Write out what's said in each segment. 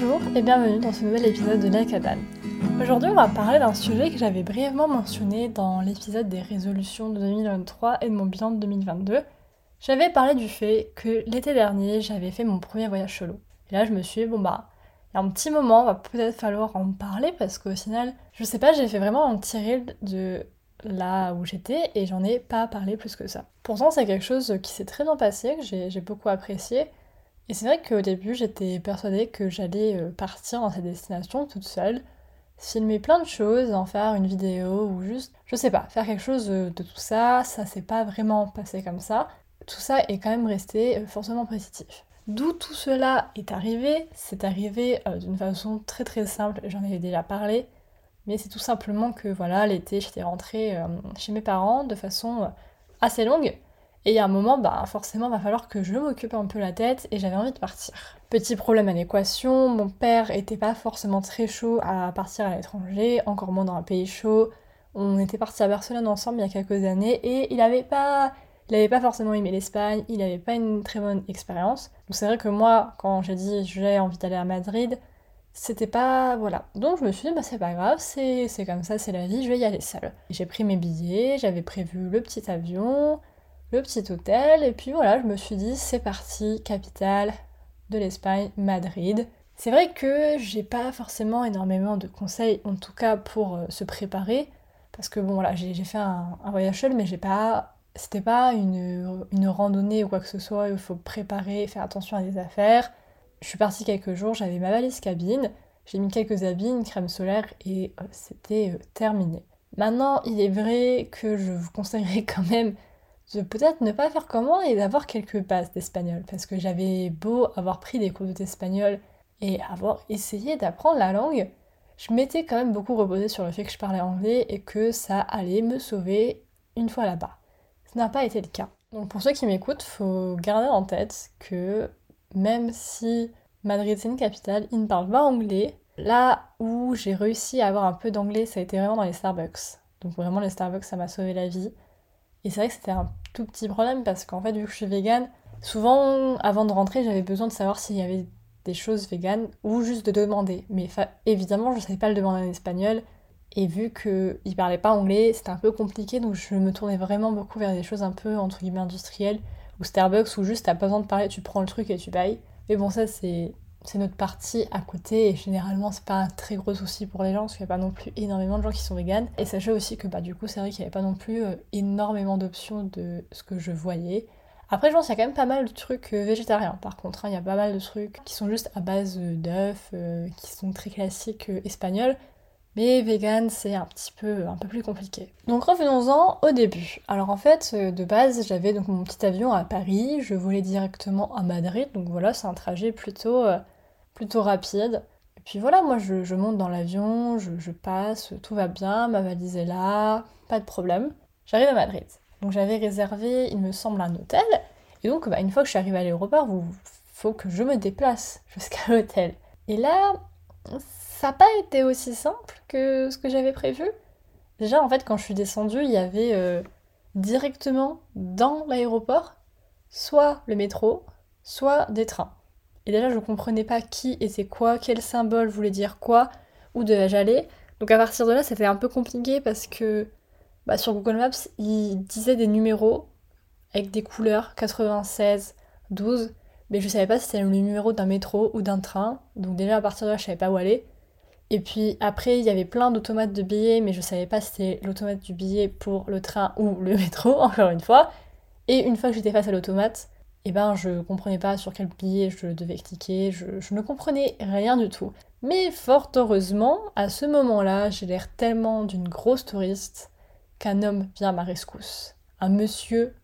Bonjour et bienvenue dans ce nouvel épisode de La Cabane. Aujourd'hui, on va parler d'un sujet que j'avais brièvement mentionné dans l'épisode des résolutions de 2023 et de mon bilan de 2022. J'avais parlé du fait que l'été dernier, j'avais fait mon premier voyage solo. Et là, je me suis dit, bon bah, il y a un petit moment, va peut-être falloir en parler parce qu'au final, je sais pas, j'ai fait vraiment un tiré de là où j'étais et j'en ai pas parlé plus que ça. Pourtant, c'est quelque chose qui s'est très bien passé, que j'ai beaucoup apprécié. Et c'est vrai qu'au début, j'étais persuadée que j'allais euh, partir dans cette destination toute seule, filmer plein de choses, en faire une vidéo ou juste, je sais pas, faire quelque chose de tout ça. Ça s'est pas vraiment passé comme ça. Tout ça est quand même resté euh, forcément positif. D'où tout cela est arrivé C'est arrivé euh, d'une façon très très simple, j'en avais déjà parlé, mais c'est tout simplement que voilà, l'été j'étais rentrée chez mes parents de façon assez longue, et il y a un moment, bah forcément, va falloir que je m'occupe un peu la tête et j'avais envie de partir. Petit problème à l'équation, mon père était pas forcément très chaud à partir à l'étranger, encore moins dans un pays chaud. On était parti à Barcelone ensemble il y a quelques années et il avait pas, il avait pas forcément aimé l'Espagne, il avait pas une très bonne expérience. Donc c'est vrai que moi, quand j'ai dit j'ai envie d'aller à Madrid, c'était pas. Voilà. Donc je me suis dit, bah c'est pas grave, c'est comme ça, c'est la vie, je vais y aller seule. J'ai pris mes billets, j'avais prévu le petit avion, le petit hôtel, et puis voilà, je me suis dit, c'est parti, capitale de l'Espagne, Madrid. C'est vrai que j'ai pas forcément énormément de conseils, en tout cas pour euh, se préparer, parce que bon voilà, j'ai fait un, voyage seul, mais j'ai pas. C'était pas une, une, randonnée ou quoi que ce soit, il faut préparer, faire attention à des affaires. Je suis partie quelques jours, j'avais ma valise cabine, j'ai mis quelques habits, une crème solaire et euh, c'était euh, terminé. Maintenant, il est vrai que je vous conseillerais quand même de peut-être ne pas faire comment et d'avoir quelques bases d'espagnol. Parce que j'avais beau avoir pris des cours d'espagnol et avoir essayé d'apprendre la langue, je m'étais quand même beaucoup reposée sur le fait que je parlais anglais et que ça allait me sauver une fois là-bas. Ce n'a pas été le cas. Donc pour ceux qui m'écoutent, faut garder en tête que même si Madrid c'est une capitale, ils ne parlent pas anglais. Là où j'ai réussi à avoir un peu d'anglais, ça a été vraiment dans les Starbucks. Donc vraiment les Starbucks, ça m'a sauvé la vie. Et c'est vrai que c'était un tout petit problème parce qu'en fait, vu que je suis végane, souvent avant de rentrer, j'avais besoin de savoir s'il y avait des choses véganes ou juste de demander. Mais évidemment, je ne savais pas le demander en espagnol. Et vu qu'il parlait pas anglais, c'était un peu compliqué, donc je me tournais vraiment beaucoup vers des choses un peu entre guillemets industrielles, ou Starbucks, où juste t'as pas besoin de parler, tu prends le truc et tu payes. Mais bon, ça c'est c'est notre partie à côté et généralement c'est pas un très gros souci pour les gens parce qu'il n'y a pas non plus énormément de gens qui sont véganes. Et sachez aussi que bah du coup c'est vrai qu'il n'y avait pas non plus euh, énormément d'options de ce que je voyais. Après je pense qu'il y a quand même pas mal de trucs euh, végétariens par contre, hein. il y a pas mal de trucs qui sont juste à base d'œufs, euh, qui sont très classiques espagnols. Mais vegan, c'est un petit peu, un peu plus compliqué. Donc revenons-en au début. Alors en fait, de base, j'avais donc mon petit avion à Paris, je volais directement à Madrid, donc voilà, c'est un trajet plutôt plutôt rapide. Et puis voilà, moi je, monte dans l'avion, je, passe, tout va bien, ma valise est là, pas de problème. J'arrive à Madrid. Donc j'avais réservé, il me semble, un hôtel. Et donc bah, une fois que je suis arrivée à l'aéroport, il faut que je me déplace jusqu'à l'hôtel. Et là, ça n'a pas été aussi simple que ce que j'avais prévu. Déjà, en fait, quand je suis descendue, il y avait euh, directement dans l'aéroport soit le métro, soit des trains. Et déjà, je comprenais pas qui était quoi, quel symbole voulait dire quoi, où devais-je aller. Donc à partir de là, c'était un peu compliqué parce que bah, sur Google Maps, il disait des numéros avec des couleurs 96, 12, mais je savais pas si c'était le numéro d'un métro ou d'un train. Donc déjà à partir de là, je savais pas où aller. Et puis après, il y avait plein d'automates de billets, mais je savais pas si c'était l'automate du billet pour le train ou le métro, encore une fois. Et une fois que j'étais face à l'automate, eh ben je comprenais pas sur quel billet je devais cliquer, je, ne comprenais rien du tout. Mais fort heureusement, à ce moment-là, j'ai l'air tellement d'une grosse touriste qu'un homme vient à ma rescousse. Un monsieur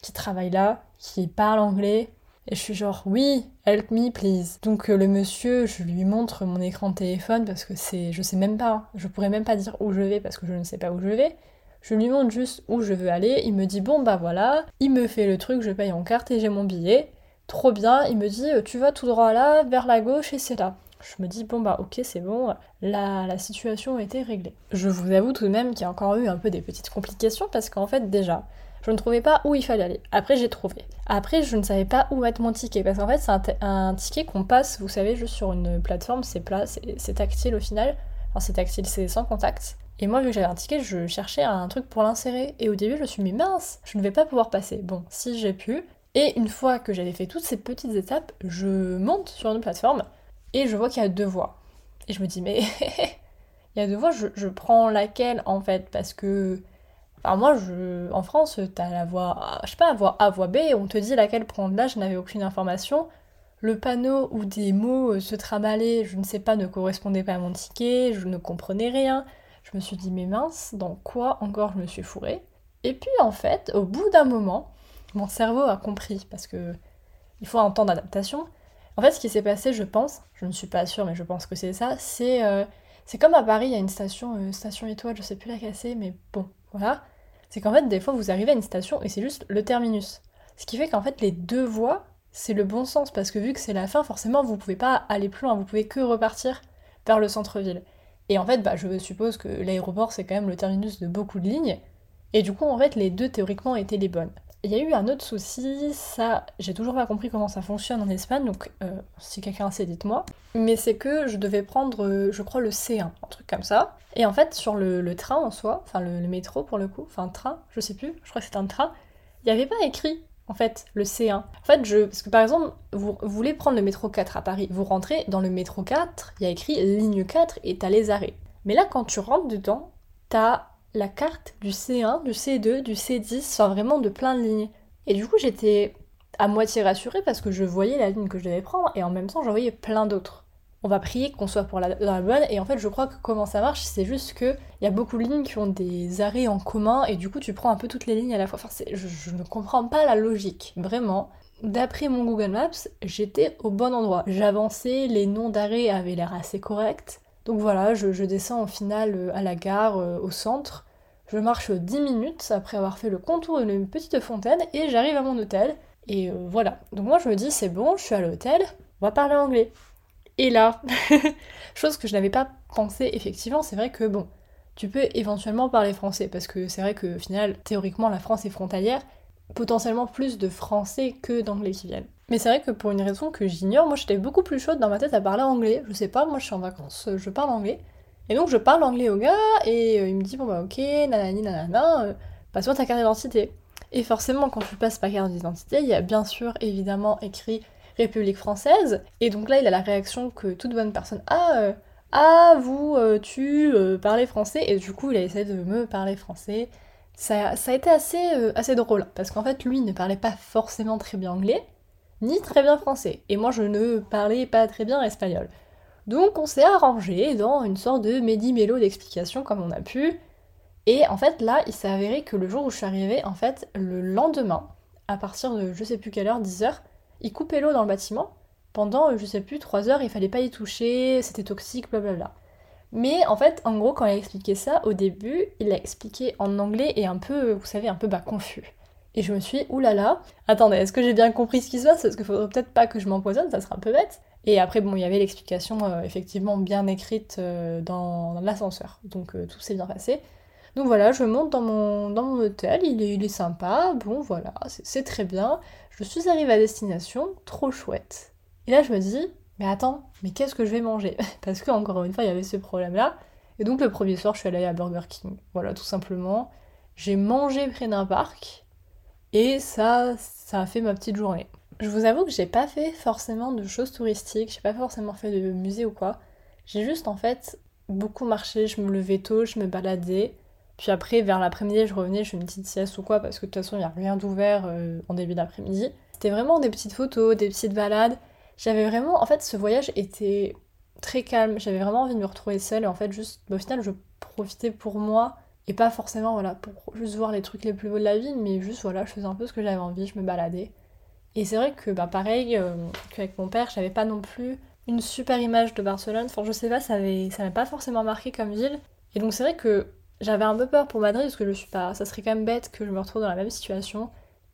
qui travaille là, qui parle anglais, et je suis genre oui, help me please. Donc euh, le monsieur, je lui montre mon écran de téléphone parce que c'est, je sais même pas, je pourrais même pas dire où je vais parce que je ne sais pas où je vais. Je lui montre juste où je veux aller, il me dit bon bah voilà, il me fait le truc, je paye en carte et j'ai mon billet. Trop bien, il me dit euh, tu vas tout droit là, vers la gauche et c'est là. Je me dis bon bah ok c'est bon, la, la situation a été réglée. Je vous avoue tout de même qu'il y a encore eu un peu des petites complications parce qu'en fait déjà, Je ne trouvais pas où il fallait aller. Après, j'ai trouvé. Après, je ne savais pas où mettre mon ticket. Parce qu'en fait, c'est un, ticket qu'on passe, vous savez, juste sur une plateforme. C'est plat, c'est tactile au final. Enfin, c'est tactile, c'est sans contact. Et moi, vu que j'avais un ticket, je cherchais un truc pour l'insérer. Et au début, je me suis mis mince, je ne vais pas pouvoir passer. Bon, si j'ai pu. Et une fois que j'avais fait toutes ces petites étapes, je monte sur une plateforme et je vois qu'il y a deux voies. Et je me dis, mais il y a deux voies, je, je prends laquelle en fait? Parce que alors moi, je, en France, t'as la voie, je sais pas, voie A, voie B, on te dit laquelle prendre. Là, je n'avais aucune information. Le panneau où des mots euh, se tramalaient, je ne sais pas, ne correspondait pas à mon ticket, je ne comprenais rien. Je me suis dit, mais mince, dans quoi encore je me suis fourrée? Et puis en fait, au bout d'un moment, mon cerveau a compris, parce que il faut un temps d'adaptation. En fait, ce qui s'est passé, je pense, je ne suis pas sûre, mais je pense que c'est ça, c'est euh, comme à Paris, il y a une station, euh, station étoile, je sais plus laquelle c'est, mais bon, voilà c'est qu'en fait, des fois, vous arrivez à une station et c'est juste le terminus. Ce qui fait qu'en fait, les deux voies, c'est le bon sens, parce que vu que c'est la fin, forcément, vous pouvez pas aller plus loin, vous pouvez que repartir vers le centre-ville. Et en fait, bah, je suppose que l'aéroport, c'est quand même le terminus de beaucoup de lignes, et du coup, en fait, les deux, théoriquement, étaient les bonnes. Il y a eu un autre souci, ça, j'ai toujours pas compris comment ça fonctionne en Espagne, donc euh, si quelqu'un sait, dites-moi. Mais c'est que je devais prendre, euh, je crois, le C1, un truc comme ça. Et en fait, sur le, train en soi, enfin le, métro pour le coup, enfin train, je sais plus, je crois que c'est un train, il n'y avait pas écrit en fait le C1. En fait, je, parce que par exemple, vous, voulez prendre le métro 4 à Paris, vous rentrez dans le métro 4, il y a écrit ligne 4 et t'as les arrêts. Mais là, quand tu rentres dedans, t'as la carte du C1, du C2, du C10, enfin vraiment de plein de lignes. Et du coup, j'étais à moitié rassurée parce que je voyais la ligne que je devais prendre et en même temps, j'en voyais plein d'autres. On va prier qu'on soit pour la, bonne et en fait, je crois que comment ça marche, c'est juste qu'il y a beaucoup de lignes qui ont des arrêts en commun et du coup, tu prends un peu toutes les lignes à la fois. Enfin, je, je ne comprends pas la logique, vraiment. D'après mon Google Maps, j'étais au bon endroit. J'avançais, les noms d'arrêts avaient l'air assez corrects. Donc voilà, je, descends au final euh, à la gare, euh, au centre. Je marche 10 minutes après avoir fait le contour d'une petite fontaine et j'arrive à mon hôtel. Et euh, voilà. Donc moi je me dis c'est bon, je suis à l'hôtel, on va parler anglais. Et là, chose que je n'avais pas pensé effectivement, c'est vrai que bon, tu peux éventuellement parler français parce que c'est vrai que au final, théoriquement, la France est frontalière, potentiellement plus de français que d'anglais qui viennent. Mais c'est vrai que pour une raison que j'ignore, moi j'étais beaucoup plus chaude dans ma tête à parler anglais. Je sais pas, moi je suis en vacances, je parle anglais. Et donc je parle anglais au gars et euh, il me dit bon bah ok, nanani nanana, euh, passe-moi ta carte d'identité. Et forcément quand tu passes ta carte d'identité, il y a bien sûr évidemment écrit République française. Et donc là il a la réaction que toute bonne personne a. Euh, ah vous tu parles français? Et du coup il a essayé de me parler français. Ça, ça a été assez, assez drôle parce qu'en fait lui ne parlait pas forcément très bien anglais ni très bien français. Et moi, je ne parlais pas très bien espagnol. Donc, on s'est arrangé dans une sorte de médi-mélo d'explication comme on a pu. Et en fait, là, il s'est avéré que le jour où je suis arrivée, en fait, le lendemain, à partir de je sais plus quelle heure, 10 heures, il coupait l'eau dans le bâtiment. Pendant, je sais plus, 3 heures, il fallait pas y toucher, c'était toxique, blablabla. Mais en fait, en gros, quand il a expliqué ça, au début, il l'a expliqué en anglais et un peu, vous savez, un peu confus. Et je me suis oulala, attendez, est-ce que j'ai bien compris ce qui se passe? Parce qu'il faudrait peut-être pas que je m'empoisonne, ça sera un peu bête. Et après, bon, il y avait l'explication euh, effectivement bien écrite euh, dans, l'ascenseur. Donc euh, tout s'est bien passé. Donc voilà, je monte dans mon, dans mon hôtel, il est, il est sympa, bon voilà, c'est très bien. Je suis arrivée à destination, trop chouette. Et là, je me dis, mais attends, mais qu'est-ce que je vais manger? Parce que encore une fois, il y avait ce problème-là. Et donc le premier soir, je suis allée à Burger King. Voilà, tout simplement. J'ai mangé près d'un parc. Et ça, ça a fait ma petite journée. Je vous avoue que j'ai pas fait forcément de choses touristiques, j'ai pas forcément fait de musée ou quoi. J'ai juste en fait beaucoup marché, je me levais tôt, je me baladais. Puis après, vers l'après-midi, je revenais, je fais une petite sieste ou quoi, parce que de toute façon, il n'y a rien d'ouvert euh, en début d'après-midi. C'était vraiment des petites photos, des petites balades. J'avais vraiment, en fait, ce voyage était très calme. J'avais vraiment envie de me retrouver seule et en fait, juste, bah, au final, je profitais pour moi et pas forcément, voilà, pour juste voir les trucs les plus beaux de la vie, mais juste, voilà, je faisais un peu ce que j'avais envie, je me baladais. Et c'est vrai que, bah, pareil euh, qu'avec mon père, j'avais pas non plus une super image de Barcelone. Enfin, je sais pas, ça m'a pas forcément marqué comme ville. Et donc, c'est vrai que j'avais un peu peur pour Madrid parce que je suis pas. Ça serait quand même bête que je me retrouve dans la même situation.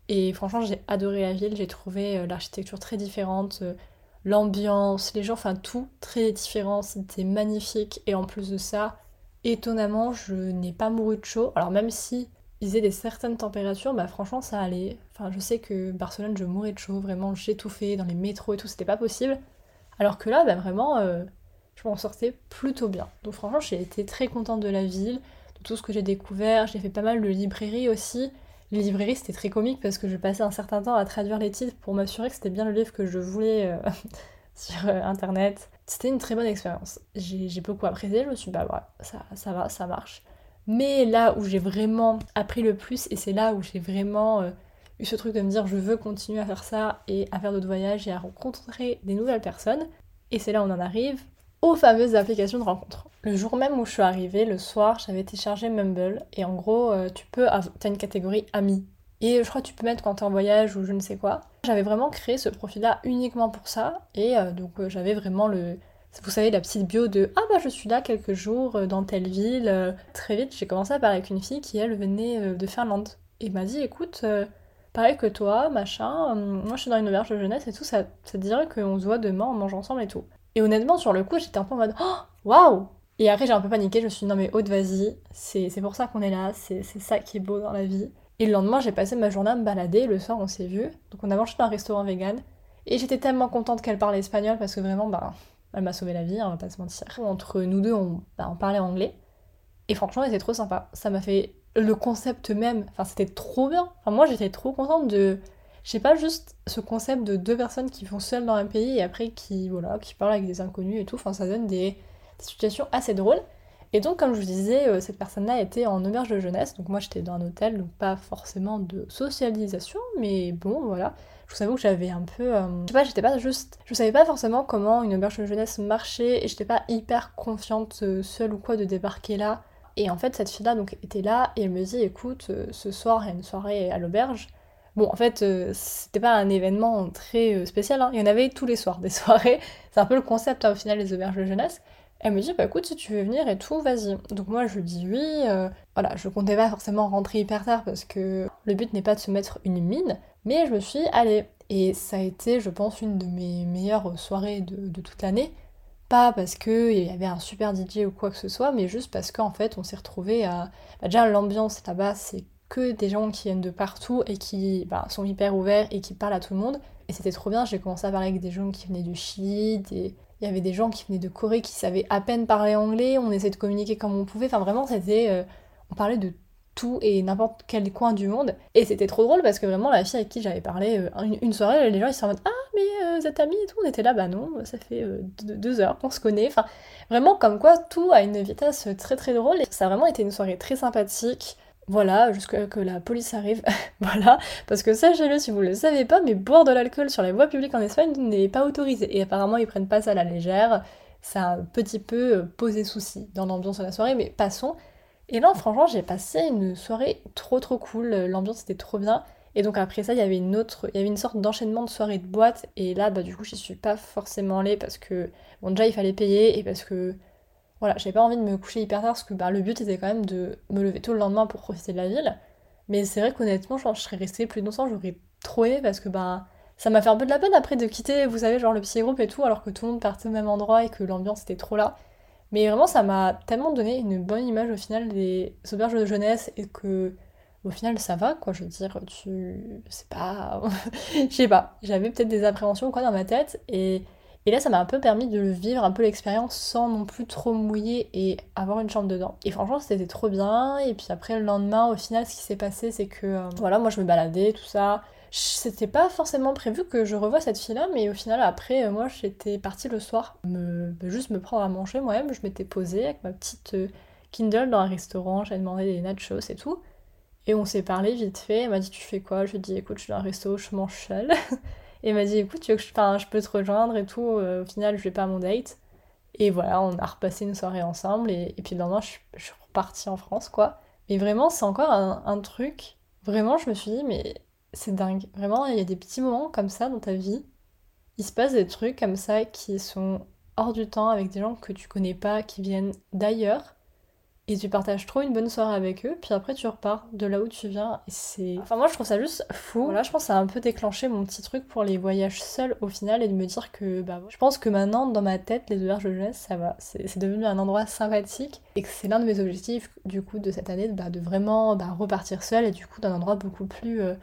Et franchement, j'ai adoré la ville, j'ai trouvé euh, l'architecture très différente, euh, l'ambiance, les gens, enfin tout très différent, c'était magnifique. Et en plus de ça, étonnamment, je n'ai pas mouru de chaud. Alors même si faisait des certaines températures, bah franchement ça allait. Enfin, je sais que Barcelone, je mourais de chaud, vraiment j'étouffais dans les métros et tout, c'était pas possible. Alors que là, bah vraiment, euh, je m'en sortais plutôt bien. Donc franchement, j'ai été très contente de la ville, de tout ce que j'ai découvert. J'ai fait pas mal de librairies aussi. Les librairies, c'était très comique parce que je passais un certain temps à traduire les titres pour m'assurer que c'était bien le livre que je voulais euh, sur euh, internet. C'était une très bonne expérience. J'ai beaucoup apprécié, je me suis dit, bah ça va, ça marche. Mais là où j'ai vraiment appris le plus, et c'est là où j'ai vraiment euh, eu ce truc de me dire je veux continuer à faire ça et à faire d'autres voyages et à rencontrer des nouvelles personnes, et c'est là où on en arrive aux fameuses applications de rencontres. Le jour même où je suis arrivée, le soir, j'avais téléchargé Mumble, et en gros, euh, tu peux, t'as une catégorie amis. Et je crois que tu peux mettre quand t'es en voyage ou je ne sais quoi. J'avais vraiment créé ce profil-là uniquement pour ça, et euh, donc j'avais vraiment le, vous savez, la petite bio de Ah bah je suis là quelques jours euh, dans telle ville. Euh, très vite, j'ai commencé à parler avec une fille qui, elle, venait euh, de Finlande. Et m'a dit Écoute, pareil que toi, machin, moi je suis dans une auberge de jeunesse et tout, ça, ça te dirait qu'on se voit demain, on mange ensemble et tout. Et honnêtement, sur le coup, j'étais un peu en mode Oh waouh Et après, j'ai un peu paniqué, je me suis dit Non mais haute, vas-y, c'est pour ça qu'on est là, c'est ça qui est beau dans la vie. Et le lendemain, j'ai passé ma journée à me balader, le soir, on s'est vu. Donc on a mangé dans un restaurant vegan. Et j'étais tellement contente qu'elle parle espagnol parce que vraiment, bah, elle m'a sauvé la vie, on va pas se mentir. Entre nous deux, on, bah, parlait anglais. Et franchement, c'était trop sympa. Ça m'a fait le concept même. Enfin, c'était trop bien. Enfin, moi, j'étais trop contente de. Je sais pas, juste ce concept de deux personnes qui vont seules dans un pays et après qui, voilà, qui parlent avec des inconnus et tout. Enfin, ça donne des situations assez drôles. Et donc, comme je vous disais, euh, cette personne-là était en auberge de jeunesse. Donc, moi, j'étais dans un hôtel, donc pas forcément de socialisation, mais bon, voilà je vous avoue que j'avais un peu. Euh, je sais pas, j'étais pas juste. Je savais pas forcément comment une auberge de jeunesse marchait et j'étais pas hyper confiante euh, seule ou quoi de débarquer là. Et en fait, cette fille-là donc était là et elle me dit écoute, euh, ce soir il y a une soirée à l'auberge. Bon, en fait, c'était pas un événement très spécial, hein. il y en avait tous les soirs des soirées. C'est un peu le concept hein, au final des auberges de jeunesse. Elle me dit, bah écoute, si tu veux venir et tout, vas-y. Donc moi je dis oui. voilà, je comptais pas forcément rentrer hyper tard parce que le but n'est pas de se mettre une mine. Mais je me suis allée. Et ça a été, je pense, une de mes meilleures soirées de, toute l'année. Pas parce qu'il y avait un super DJ ou quoi que ce soit, mais juste parce qu'en fait, on s'est retrouvé à. Bah, déjà, l'ambiance là-bas, c'est que des gens qui viennent de partout et qui bah, sont hyper ouverts et qui parlent à tout le monde. Et c'était trop bien, j'ai commencé à parler avec des gens qui venaient du Chili, il y avait des gens qui venaient de Corée qui savaient à peine parler anglais, on essayait de communiquer comme on pouvait. Enfin, vraiment, c'était. Euh, on parlait de tout et n'importe quel coin du monde. Et c'était trop drôle parce que vraiment la fille avec qui j'avais parlé euh, une, soirée, les gens ils sont en mode Ah mais euh, vous êtes amis et tout, on était là, bah non, ça fait deux, heures qu'on se connaît. Enfin vraiment comme quoi tout a une vitesse très très drôle et ça a vraiment été une soirée très sympathique. Voilà, jusqu'à que la police arrive. voilà, parce que sachez-le si vous le savez pas, mais boire de l'alcool sur les voies publiques en Espagne n'est pas autorisé. Et apparemment ils prennent pas ça à la légère. Ça a un petit peu posé souci dans l'ambiance de la soirée, mais passons. Et là, franchement, j'ai passé une soirée trop trop cool, l'ambiance était trop bien. Et donc après ça, il y avait une autre, il y avait une sorte d'enchaînement de soirées de boîte. Et là, bah du coup, j'y suis pas forcément allée parce que, bon, déjà, il fallait payer et parce que, voilà, j'avais pas envie de me coucher hyper tard parce que bah, le but était quand même de me lever tôt le lendemain pour profiter de la ville. Mais c'est vrai qu'honnêtement, je serais restée plus longtemps, j'aurais trop aimé parce que, bah, ça m'a fait un peu de la peine après de quitter, vous savez, genre le petit groupe et tout, alors que tout le monde partait au même endroit et que l'ambiance était trop là. Mais vraiment, ça m'a tellement donné une bonne image au final des auberges de jeunesse et que au final ça va quoi. Je veux dire, tu. C'est pas. Je sais pas. J'avais peut-être des appréhensions quoi dans ma tête et. Et là, ça m'a un peu permis de vivre un peu l'expérience sans non plus trop mouiller et avoir une chambre dedans. Et franchement, c'était trop bien. Et puis après, le lendemain, au final, ce qui s'est passé, c'est que euh, voilà, moi je me baladais, tout ça. C'était pas forcément prévu que je revoie cette fille-là, mais au final, après, euh, moi, j'étais partie le soir, me, juste me prendre à manger moi-même. Je m'étais posée avec ma petite euh, Kindle dans un restaurant, j'avais demandé des nachos et tout. Et on s'est parlé vite fait. Elle m'a dit Tu fais quoi Je lui ai dit Écoute, je suis dans un resto, je mange seule. Et m'a dit Écoute, tu veux que je, je peux te rejoindre et tout. Euh, au final, je vais pas à mon date. Et voilà, on a repassé une soirée ensemble. Et, puis le lendemain, je, suis repartie en France, quoi. Mais vraiment, c'est encore un, un truc. Vraiment, je me suis dit Mais c'est dingue. Vraiment, il y a des petits moments comme ça dans ta vie. Il se passe des trucs comme ça qui sont hors du temps avec des gens que tu connais pas, qui viennent d'ailleurs. Et tu partages trop une bonne soirée avec eux, puis après tu repars de là où tu viens. Et c'est. Enfin, moi je trouve ça juste fou. Là, je pense que ça a un peu déclenché mon petit truc pour les voyages seuls au final et de me dire que bah, je pense que maintenant, dans ma tête, les auberges de jeunesse, ça va. C'est devenu un endroit sympathique et que c'est l'un de mes objectifs du coup de cette année bah, de vraiment bah, repartir seul et du coup d'un endroit beaucoup plus euh,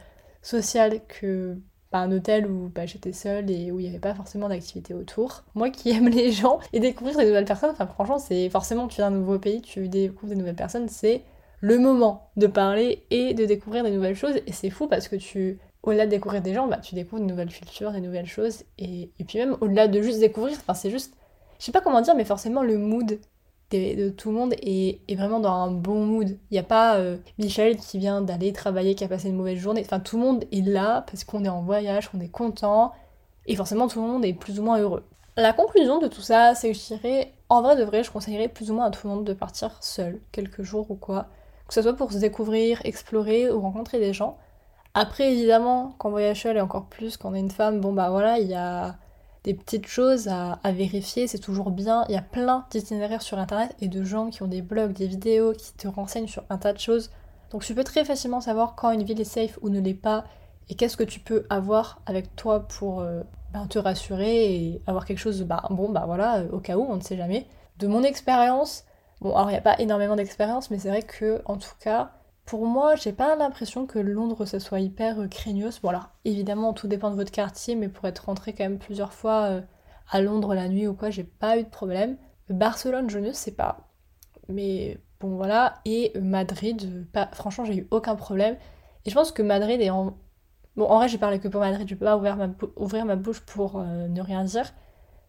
social que un hôtel où bah, j'étais seule et où il n'y avait pas forcément d'activité autour. Moi qui aime les gens et découvrir des nouvelles personnes, franchement c'est forcément tu viens d'un nouveau pays, tu découvres des nouvelles personnes, c'est le moment de parler et de découvrir des nouvelles choses et c'est fou parce que tu au-delà de découvrir des gens, bah, tu découvres de nouvelles cultures, des nouvelles choses et, et puis même au-delà de juste découvrir, enfin c'est juste je sais pas comment dire mais forcément le mood de, tout le monde est, vraiment dans un bon mood. Il n'y a pas euh, Michel qui vient d'aller travailler, qui a passé une mauvaise journée. Enfin, tout le monde est là parce qu'on est en voyage, qu'on est content. Et forcément, tout le monde est plus ou moins heureux. La conclusion de tout ça, c'est que je dirais, en vrai de vrai, je conseillerais plus ou moins à tout le monde de partir seul, quelques jours ou quoi. Que ce soit pour se découvrir, explorer ou rencontrer des gens. Après, évidemment, quand on voyage seul et encore plus quand on est une femme, bon bah voilà, il y a des petites choses à, vérifier, c'est toujours bien. Il y a plein d'itinéraires sur internet et de gens qui ont des blogs, des vidéos, qui te renseignent sur un tas de choses. Donc tu peux très facilement savoir quand une ville est safe ou ne l'est pas et qu'est-ce que tu peux avoir avec toi pour euh, ben, te rassurer et avoir quelque chose, bah, bon bah voilà, euh, au cas où, on ne sait jamais. De mon expérience, bon alors il n'y a pas énormément d'expérience, mais c'est vrai que en tout cas, pour moi, j'ai pas l'impression que Londres ça soit hyper euh, craignos. Bon alors, évidemment, tout dépend de votre quartier, mais pour être rentré quand même plusieurs fois euh, à Londres la nuit ou quoi, j'ai pas eu de problème. Barcelone, je ne sais pas. Mais bon voilà, et Madrid, pas... franchement, j'ai eu aucun problème. Et je pense que Madrid est en... Bon, en vrai, j'ai parlé que pour Madrid, je peux pas ouvrir ma, bouche pour euh, ne rien dire.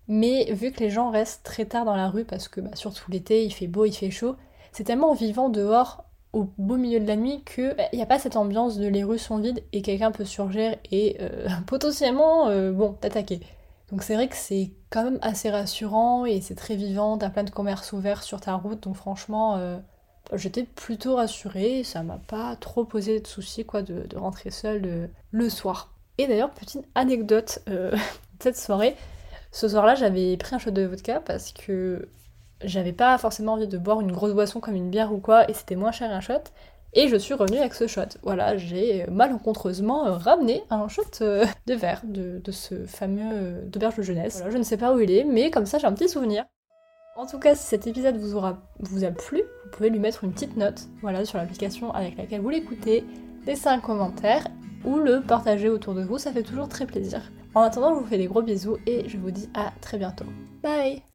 Mais vu que les gens restent très tard dans la rue, parce que bah, surtout l'été, il fait beau, il fait chaud, c'est tellement vivant dehors au beau milieu de la nuit que il n'y a pas cette ambiance de les rues sont vides et quelqu'un peut surgir et euh, potentiellement euh, bon t'attaquer. Donc c'est vrai que c'est quand même assez rassurant et c'est très vivant, t'as plein de commerces ouverts sur ta route donc franchement euh, j'étais plutôt rassurée, ça m'a pas trop posé de soucis quoi de, de rentrer seule le soir. Et d'ailleurs petite anecdote de cette soirée, ce soir-là j'avais pris un shot de vodka parce que j'avais pas forcément envie de boire une grosse boisson comme une bière ou quoi, et c'était moins cher un shot. Et je suis revenue avec ce shot. Voilà, j'ai malencontreusement ramené un shot euh, de verre de, ce fameux euh, d'auberge de jeunesse. Voilà, je ne sais pas où il est, mais comme ça j'ai un petit souvenir. En tout cas, si cet épisode vous, aura, vous a plu, vous pouvez lui mettre une petite note voilà, sur l'application avec laquelle vous l'écoutez, laisser un commentaire ou le partager autour de vous, ça fait toujours très plaisir. En attendant, je vous fais des gros bisous et je vous dis à très bientôt. Bye